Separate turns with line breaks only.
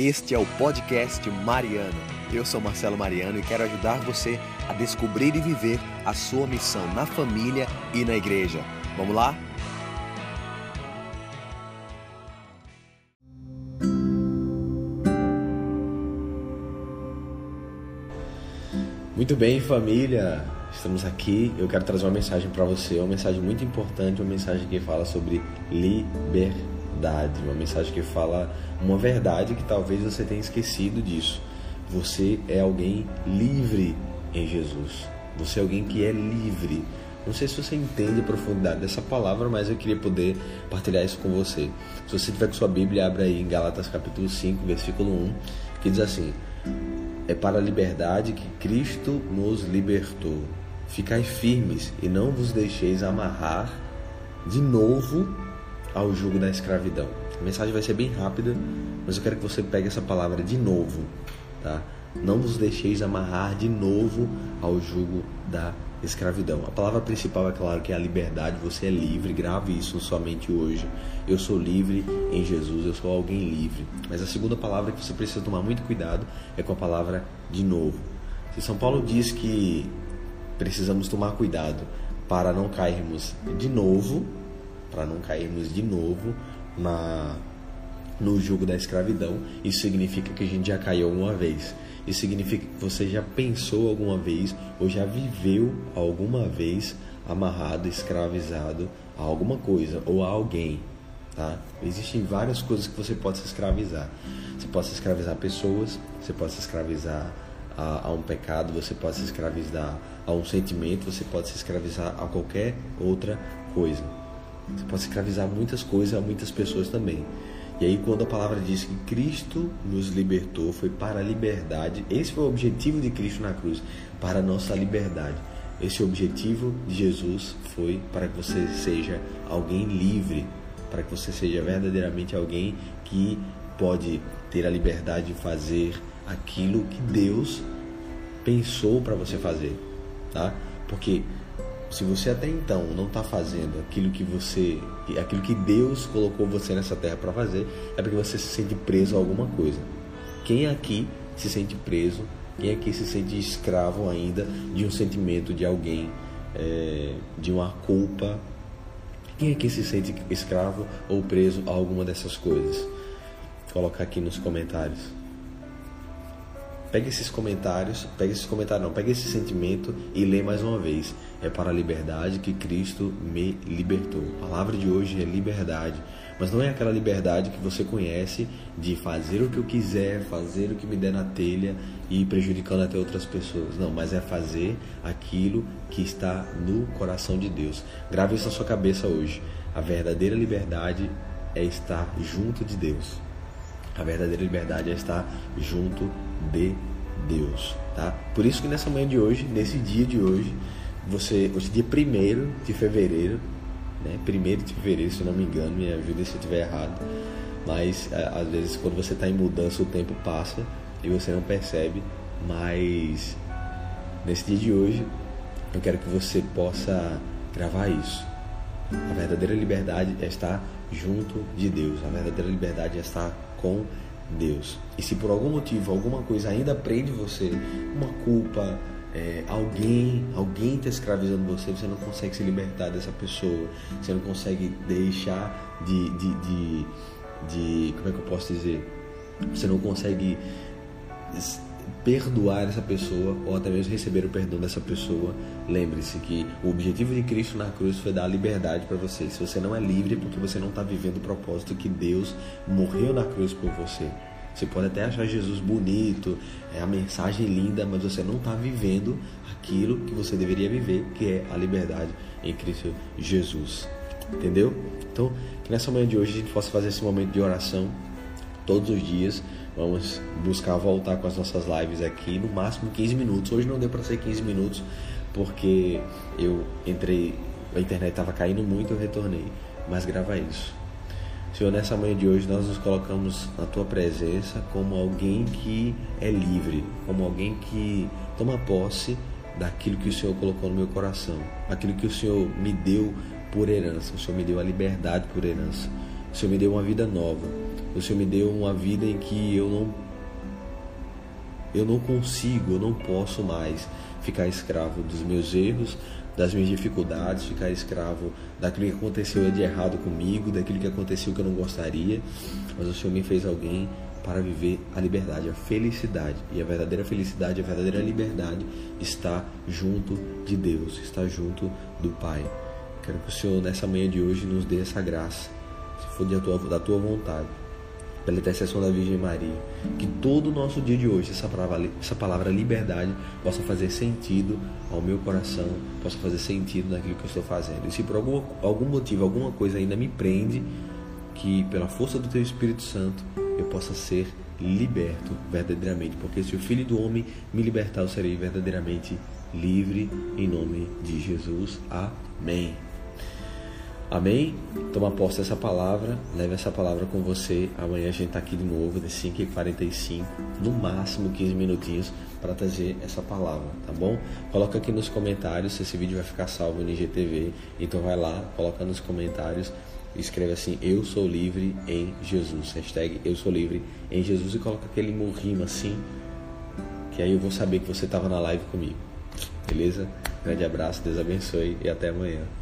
Este é o podcast Mariano. Eu sou Marcelo Mariano e quero ajudar você a descobrir e viver a sua missão na família e na igreja. Vamos lá? Muito bem, família. Estamos aqui. Eu quero trazer uma mensagem para você, uma mensagem muito importante, uma mensagem que fala sobre liberdade, uma mensagem que fala uma verdade que talvez você tenha esquecido disso. Você é alguém livre em Jesus. Você é alguém que é livre. Não sei se você entende a profundidade dessa palavra, mas eu queria poder partilhar isso com você. Se você tiver com sua Bíblia, abre aí em Galatas capítulo 5, versículo 1, que diz assim: É para a liberdade que Cristo nos libertou. Ficai firmes e não vos deixeis amarrar de novo ao jugo da escravidão. A mensagem vai ser bem rápida, mas eu quero que você pegue essa palavra de novo, tá? Não vos deixeis amarrar de novo ao jugo da escravidão. A palavra principal é claro que é a liberdade, você é livre, grave isso somente hoje. Eu sou livre em Jesus, eu sou alguém livre. Mas a segunda palavra que você precisa tomar muito cuidado é com a palavra de novo. Se São Paulo diz que precisamos tomar cuidado para não cairmos de novo, para não cairmos de novo na no jugo da escravidão. Isso significa que a gente já caiu uma vez. Isso significa que você já pensou alguma vez ou já viveu alguma vez amarrado, escravizado a alguma coisa ou a alguém. Tá? Existem várias coisas que você pode se escravizar. Você pode se escravizar a pessoas, você pode se escravizar a, a, um pecado, você pode se escravizar a um sentimento, você pode se escravizar a qualquer outra coisa. Você pode escravizar muitas coisas, a muitas pessoas também. E aí, quando a palavra diz que Cristo nos libertou, foi para a liberdade. Esse foi o objetivo de Cristo na cruz, para a nossa liberdade. Esse objetivo de Jesus foi para que você seja alguém livre, para que você seja verdadeiramente alguém que pode ter a liberdade de fazer aquilo que Deus pensou para você fazer, tá? Porque se você até então não está fazendo aquilo que você, aquilo que Deus colocou você nessa terra para fazer, é porque você se sente preso a alguma coisa. Quem aqui se sente preso? Quem aqui se sente escravo ainda de um sentimento de alguém, é, de uma culpa? Quem aqui se sente escravo ou preso a alguma dessas coisas? Colocar aqui nos comentários. Pega esses comentários, pega esses comentários não, pega esse sentimento e lê mais uma vez. É para a liberdade que Cristo me libertou. A palavra de hoje é liberdade, mas não é aquela liberdade que você conhece de fazer o que eu quiser, fazer o que me der na telha e prejudicando até outras pessoas. Não, mas é fazer aquilo que está no coração de Deus. Grave isso na sua cabeça hoje. A verdadeira liberdade é estar junto de Deus. A verdadeira liberdade é estar junto de Deus, tá? Por isso que nessa manhã de hoje, nesse dia de hoje, você, hoje dia 1 de fevereiro, né? 1 de fevereiro, se eu não me engano, me ajuda se eu estiver errado. Mas é, às vezes quando você está em mudança o tempo passa e você não percebe, mas nesse dia de hoje eu quero que você possa gravar isso. Verdadeira liberdade é estar junto de Deus. A verdadeira liberdade é estar com Deus. E se por algum motivo, alguma coisa ainda prende você, uma culpa, é, alguém, alguém está escravizando você, você não consegue se libertar dessa pessoa, você não consegue deixar de, de, de, de como é que eu posso dizer? Você não consegue perdoar essa pessoa ou até mesmo receber o perdão dessa pessoa, lembre-se que o objetivo de Cristo na cruz foi dar liberdade para você. Se você não é livre, é porque você não está vivendo o propósito que Deus morreu na cruz por você. Você pode até achar Jesus bonito, é a mensagem linda, mas você não está vivendo aquilo que você deveria viver, que é a liberdade em Cristo Jesus. Entendeu? Então, que nessa manhã de hoje a gente possa fazer esse momento de oração todos os dias. Vamos buscar voltar com as nossas lives aqui, no máximo 15 minutos. Hoje não deu para ser 15 minutos, porque eu entrei, a internet estava caindo muito, eu retornei. Mas grava isso. Senhor, nessa manhã de hoje nós nos colocamos na tua presença como alguém que é livre, como alguém que toma posse daquilo que o Senhor colocou no meu coração, aquilo que o Senhor me deu por herança. O Senhor me deu a liberdade por herança. O Senhor me deu uma vida nova. O Senhor me deu uma vida em que eu não eu não consigo, eu não posso mais ficar escravo dos meus erros, das minhas dificuldades, ficar escravo daquilo que aconteceu de errado comigo, daquilo que aconteceu que eu não gostaria, mas o Senhor me fez alguém para viver a liberdade, a felicidade. E a verdadeira felicidade, a verdadeira liberdade está junto de Deus, está junto do Pai. Quero que o Senhor, nessa manhã de hoje, nos dê essa graça, se for da tua, da tua vontade pela intercessão da Virgem Maria, que todo o nosso dia de hoje, essa palavra, essa palavra liberdade, possa fazer sentido ao meu coração, possa fazer sentido naquilo que eu estou fazendo. E se por algum, algum motivo, alguma coisa ainda me prende, que pela força do Teu Espírito Santo eu possa ser liberto verdadeiramente, porque se o Filho do Homem me libertar, eu serei verdadeiramente livre, em nome de Jesus. Amém. Amém? Toma posse dessa palavra, leve essa palavra com você. Amanhã a gente está aqui de novo, de 5h45, no máximo 15 minutinhos, para trazer essa palavra, tá bom? Coloca aqui nos comentários se esse vídeo vai ficar salvo no IGTV. Então vai lá, coloca nos comentários, escreve assim, eu sou livre em Jesus. Hashtag eu sou livre em Jesus e coloca aquele morrima assim, que aí eu vou saber que você estava na live comigo. Beleza? Grande abraço, Deus abençoe e até amanhã.